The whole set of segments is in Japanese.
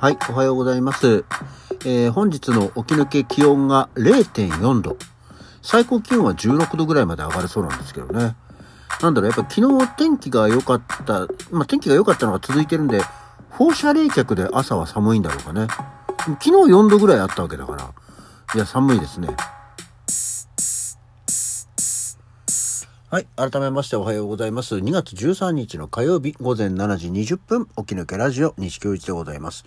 はい、おはようございます。えー本日の起き抜け気温が0.4度。最高気温は16度ぐらいまで上がるそうなんですけどね。なんだろう、やっぱ昨日天気が良かった、まあ天気が良かったのが続いてるんで、放射冷却で朝は寒いんだろうかね。昨日4度ぐらいあったわけだから。いや、寒いですね。はい。改めましておはようございます。2月13日の火曜日午前7時20分、起き抜けラジオ西京一でございます。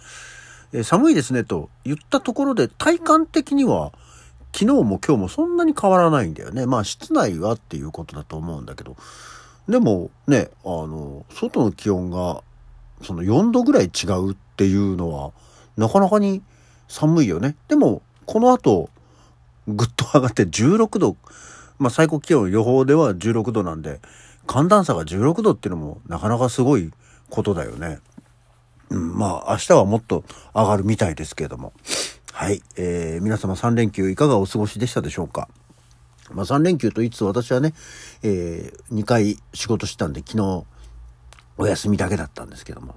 えー寒いですねと言ったところで体感的には昨日も今日もそんなに変わらないんだよね。まあ室内はっていうことだと思うんだけど。でもね、あの、外の気温がその4度ぐらい違うっていうのはなかなかに寒いよね。でもこの後ぐっと上がって16度、まあ最高気温予報では16度なんで寒暖差が16度っていうのもなかなかすごいことだよね。うん、まあ明日はもっと上がるみたいですけれども。はい。えー皆様3連休いかがお過ごしでしたでしょうか？まあ3連休といつ私はね、え2回仕事したんで昨日お休みだけだったんですけども。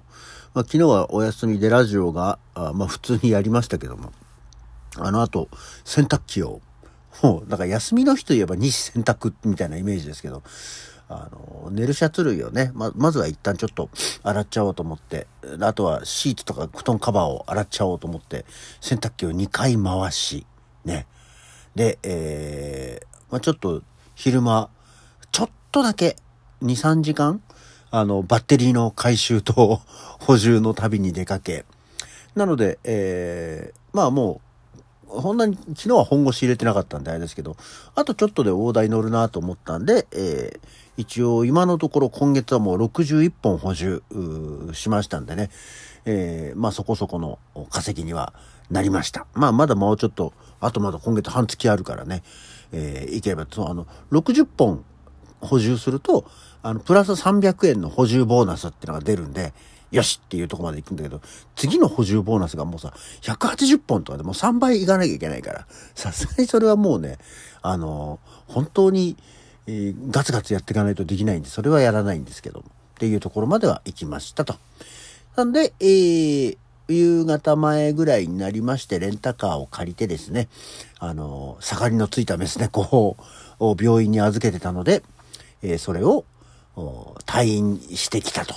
まあ昨日はお休みでラジオが、あまあ普通にやりましたけども。あの後、洗濯機を、もう、だから休みの日といえば日洗濯みたいなイメージですけど、あの、寝るシャツ類をね、ま、まずは一旦ちょっと洗っちゃおうと思って、あとはシートとか布団カバーを洗っちゃおうと思って、洗濯機を2回回し、ね。で、えー、まあ、ちょっと昼間、ちょっとだけ、2、3時間、あの、バッテリーの回収と補充の旅に出かけ、なので、えー、まあもう、ほんなに昨日は本腰入れてなかったんであれですけど、あとちょっとで大台乗るなと思ったんで、えー一応今のところ今月はもう61本補充しましたんでね、えーまあそこそこの稼ぎにはなりました。まあまだもうちょっと、あとまだ今月半月あるからね、えーいけば、そうあの、60本補充すると、あの、プラス300円の補充ボーナスっていうのが出るんで、よしっていうとこまで行くんだけど、次の補充ボーナスがもうさ、180本とかでもう3倍いかなきゃいけないから、さすがにそれはもうね、あの、本当に、えーガツガツやっていかないとできないんで、それはやらないんですけど、っていうところまでは行きましたと。なんで、えー夕方前ぐらいになりまして、レンタカーを借りてですね、あの、盛りのついたメス猫を病院に預けてたので、えーそれを退院してきたと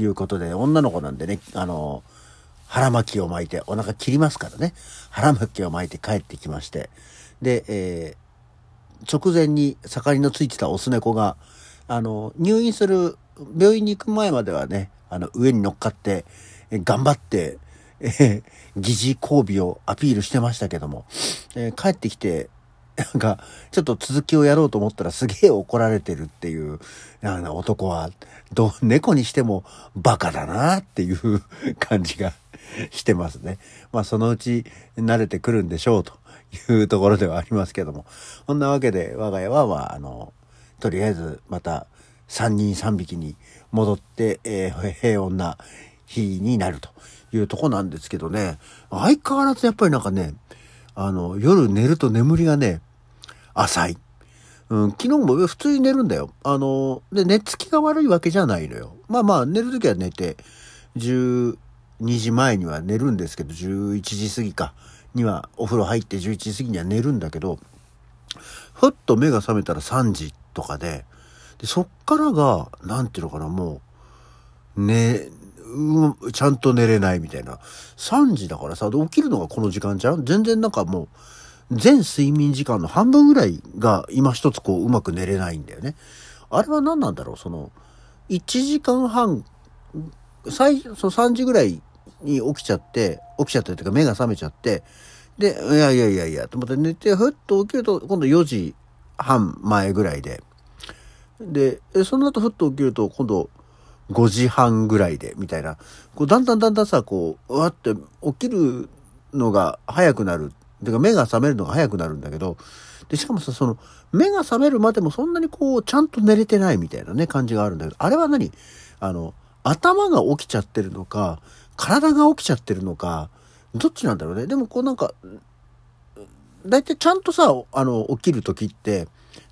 いうことで、女の子なんでね、あの、腹巻きを巻いて、お腹切りますからね、腹巻きを巻いて帰ってきまして、で、えー直前に盛りのついてたオス猫が、あの、入院する、病院に行く前まではね、あの、上に乗っかって、え頑張って、えー疑似交尾をアピールしてましたけども、えー帰ってきて、なんか、ちょっと続きをやろうと思ったらすげえ怒られてるっていう、なんか男は、ど、猫にしてもバカだなっていう 感じがしてますね。まあそのうち慣れてくるんでしょうというところではありますけども。そんなわけで我が家は、まあ、あの、とりあえずまた3人3匹に戻って、えー平穏な日になるというとこなんですけどね。相変わらずやっぱりなんかね、あの、夜寝ると眠りがね、浅い。うん、昨日も普通に寝るんだよ。あの、で、寝つきが悪いわけじゃないのよ。まあまあ、寝るときは寝て、12時前には寝るんですけど、11時過ぎか、にはお風呂入って11時過ぎには寝るんだけど、ふっと目が覚めたら3時とかで、でそっからが、なんていうのかな、もう、ね、うんちゃんと寝れないみたいな。3時だからさ、で起きるのがこの時間じゃん？全然なんかもう、全睡眠時間の半分ぐらいが今一つこううまく寝れないんだよね。あれは何なんだろう？その、1時間半、最、そう3時ぐらいに起きちゃって、起きちゃったっていうか目が覚めちゃって、で、いやいやいやいや、と思って寝て、ふっと起きると、今度4時半前ぐらいで、で、その後ふっと起きると、今度5時半ぐらいで、みたいな。こう、だんだんだんだんさ、こう、うわって起きるのが早くなる。てか、目が覚めるのが早くなるんだけど、で、しかもさ、その、目が覚めるまでもそんなにこう、ちゃんと寝れてないみたいなね、感じがあるんだけど、あれは何？あの、頭が起きちゃってるのか、体が起きちゃってるのか、どっちなんだろうね？でもこうなんか、だいたいちゃんとさ、あの、起きる時って、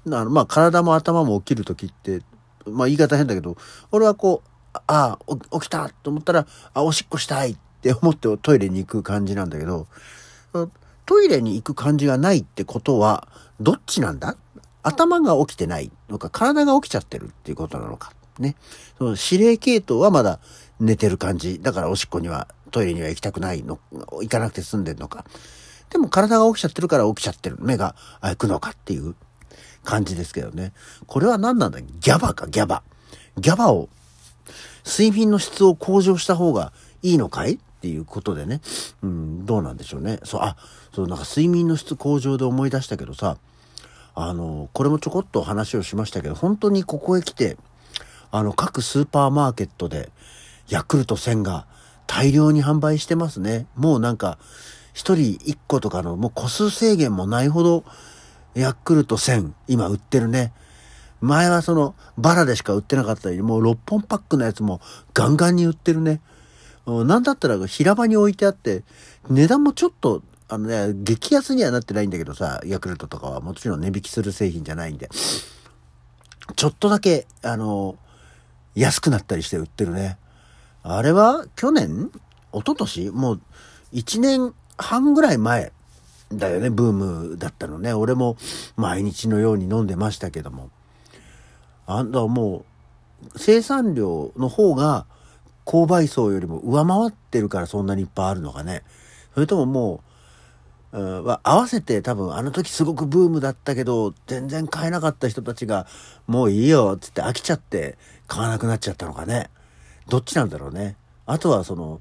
あのまあ、体も頭も起きる時って、まあ、言い方変だけど、俺はこう、ああ、起きたと思ったら、あ、おしっこしたいって思ってトイレに行く感じなんだけど、トイレに行く感じがないってことは、どっちなんだ？頭が起きてないのか、体が起きちゃってるっていうことなのか。ね。その指令系統はまだ寝てる感じ。だからおしっこには、トイレには行きたくないの、行かなくて済んでるのか。でも体が起きちゃってるから起きちゃってる。目が開くのかっていう感じですけどね。これは何なんだ？ギャバか、ギャバ。ギャバを、睡眠の質を向上した方がいいのかい？っていうことでね。うん、どうなんでしょうね。そう、あ、そう、なんか睡眠の質向上で思い出したけどさ、あの、これもちょこっと話をしましたけど、本当にここへ来て、あの、各スーパーマーケットで、ヤクルト1000が大量に販売してますね。もうなんか、一人一個とかの、もう個数制限もないほど、ヤクルト1000、今売ってるね。前はその、バラでしか売ってなかったり、もう6本パックのやつもガンガンに売ってるね。なんだったら平場に置いてあって、値段もちょっと、あのね、激安にはなってないんだけどさ、ヤクルトとかはもちろん値引きする製品じゃないんで。ちょっとだけ、あの、安くなったりして売ってるね。あれは去年一昨年もう1年半ぐらい前だよね、ブームだったのね。俺も毎日のように飲んでましたけども。あんだもう、生産量の方が購買層よりも上回ってるからそんなにいっぱいあるのかね。それとももう、うん、合わせて多分あの時すごくブームだったけど、全然買えなかった人たちが、もういいよっ、つって飽きちゃって買わなくなっちゃったのかね。どっちなんだろうね。あとはその、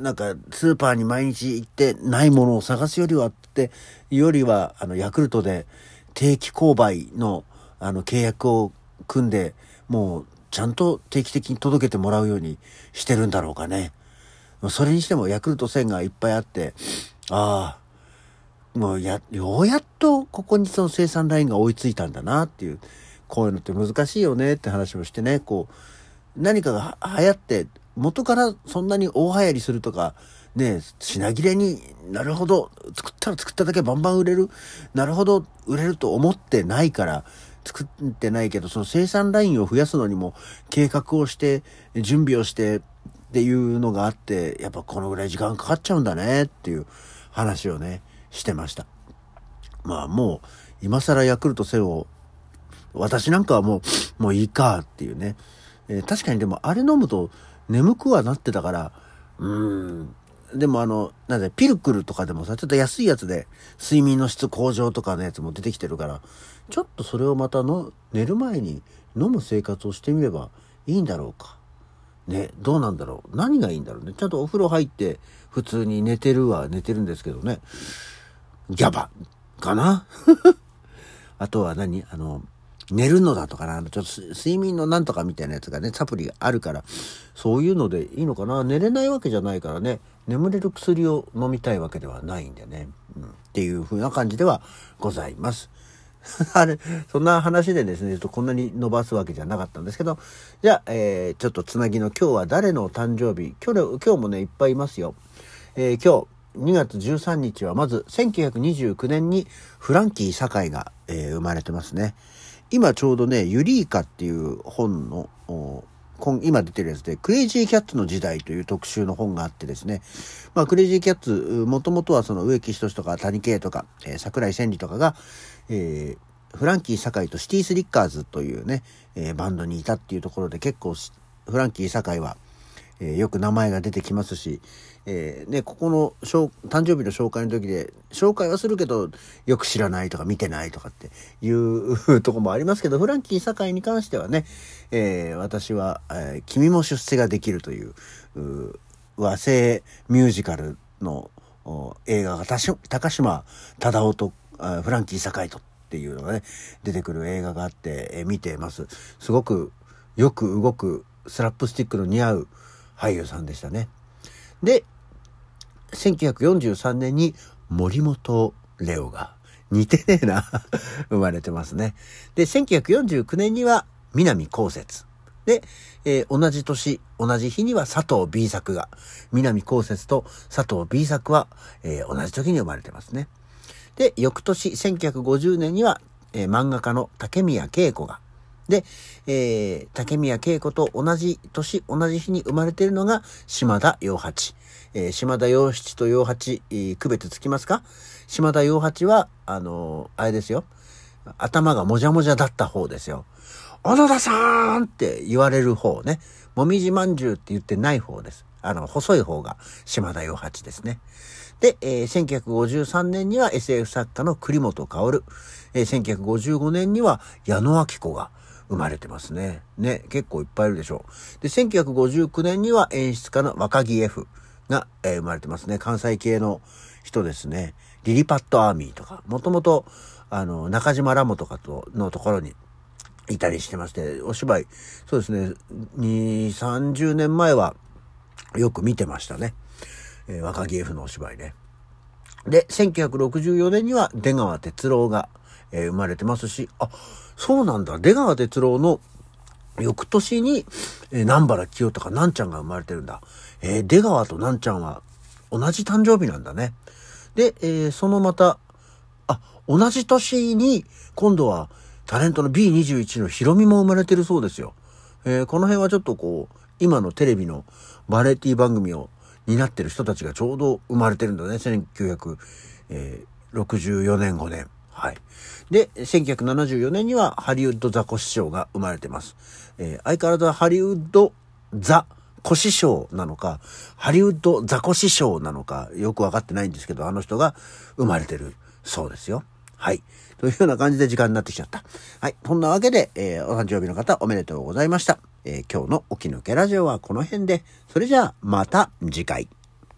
なんか、スーパーに毎日行ってないものを探すよりはって、よりは、あの、ヤクルトで定期購買の、あの、契約を組んで、もう、ちゃんと定期的に届けてもらうようにしてるんだろうかね。それにしても、ヤクルト1000がいっぱいあって、ああ、もうや、ようやっとここにその生産ラインが追いついたんだなっていう、こういうのって難しいよねって話をしてね、こう、何かが流行って、元からそんなに大流行りするとか、ね、品切れになるほど、作ったら作っただけバンバン売れる、なるほど、売れると思ってないから、作ってないけど、その生産ラインを増やすのにも計画をして、準備をしてっていうのがあって、やっぱこのぐらい時間かかっちゃうんだねっていう話をね、してました。まあもう、今更ヤクルト1000を、私なんかはもう、もういいかっていうね、えー、確かにでもあれ飲むと眠くはなってたから、うーん。でもあの、なんだピルクルとかでもさ、ちょっと安いやつで睡眠の質向上とかのやつも出てきてるから、ちょっとそれをまたの寝る前に飲む生活をしてみればいいんだろうか。ね、どうなんだろう。何がいいんだろうね。ちゃんとお風呂入って普通に寝てるは寝てるんですけどね。ギャバかな？あとは何？あの、寝るのだとかな、ちょっと睡眠のなんとかみたいなやつがね、サプリがあるから、そういうのでいいのかな。寝れないわけじゃないからね、眠れる薬を飲みたいわけではないんでね。うん、っていう風な感じではございます。あれ、そんな話でですね、ちょっとこんなに伸ばすわけじゃなかったんですけど、じゃあ、えー、ちょっとつなぎの今日は誰の誕生日？今日、今日もね、いっぱいいますよ。えー、今日、2月13日はまず1929年にフランキー堺が、えー、生まれてますね。今ちょうどね、ユリーカっていう本の、今出てるやつで、クレイジーキャッツの時代という特集の本があってですね、まあ、クレイジーキャッツ、もともとはその植木仁とか谷圭とか、えー、桜井千里とかが、えー、フランキー堺とシティスリッカーズというね、えー、バンドにいたっていうところで結構、フランキー堺は、えー、よく名前が出てきますし、えー、ね、ここの誕生日の紹介の時で、紹介はするけど、よく知らないとか見てないとかっていうとこもありますけど、フランキー堺に関してはね、えー、私は、え、君も出世ができるという、和製ミュージカルの映画が高島忠夫とフランキー堺とっていうのがね、出てくる映画があって、え、見てます。すごくよく動くスラップスティックの似合う俳優さんでしたね。で、1943年に森本レオが、似てねえな 生まれてますね。で、1949年には南こうせつ。で、えー、同じ年、同じ日には佐藤 B 作が、南こうせつと佐藤 B 作は、えー、同じ時に生まれてますね。で、翌年、1950年には、えー、漫画家の竹宮恵子が。で、えー、竹宮恵子と同じ年、同じ日に生まれているのが島田洋八。えー、島田洋七と洋八、えー、区別つきますか？島田洋八は、あのー、あれですよ。頭がもじゃもじゃだった方ですよ。小野田さんって言われる方ね。もみじまんじゅうって言ってない方です。あの、細い方が島田洋八ですね。で、えー、1953年には SF 作家の栗本薫。えー、1955年には矢野明子が生まれてますね。ね、結構いっぱいいるでしょう。で、1959年には演出家の若木 F が、えー、生まれてますね。関西系の人ですね。リリパットアーミーとか、もともと、あの、中島ラモとかと、のところにいたりしてまして、お芝居、そうですね、2、30年前はよく見てましたね。えー、若木 F のお芝居ね。で、1964年には出川哲郎が、えー、生まれてますし、あ、そうなんだ。出川哲郎の翌年に、えー、南原清隆なんちゃんが生まれてるんだ。えー、出川となんちゃんは同じ誕生日なんだね。で、えー、そのまた、あ、同じ年に、今度はタレントの B21 のヒロミも生まれてるそうですよ。えー、この辺はちょっとこう、今のテレビのバラエティ番組を担ってる人たちがちょうど生まれてるんだね。1964年5年。はい。で、1974年にはハリウッドザコシショウが生まれてます。えー、相変わらずハリウッドザコシショウなのか、ハリウッドザコシショウなのか、よくわかってないんですけど、あの人が生まれてるそうですよ。はい。というような感じで時間になってきちゃった。はい。そんなわけで、えー、お誕生日の方おめでとうございました。えー、今日の起き抜けラジオはこの辺で、それじゃあまた次回。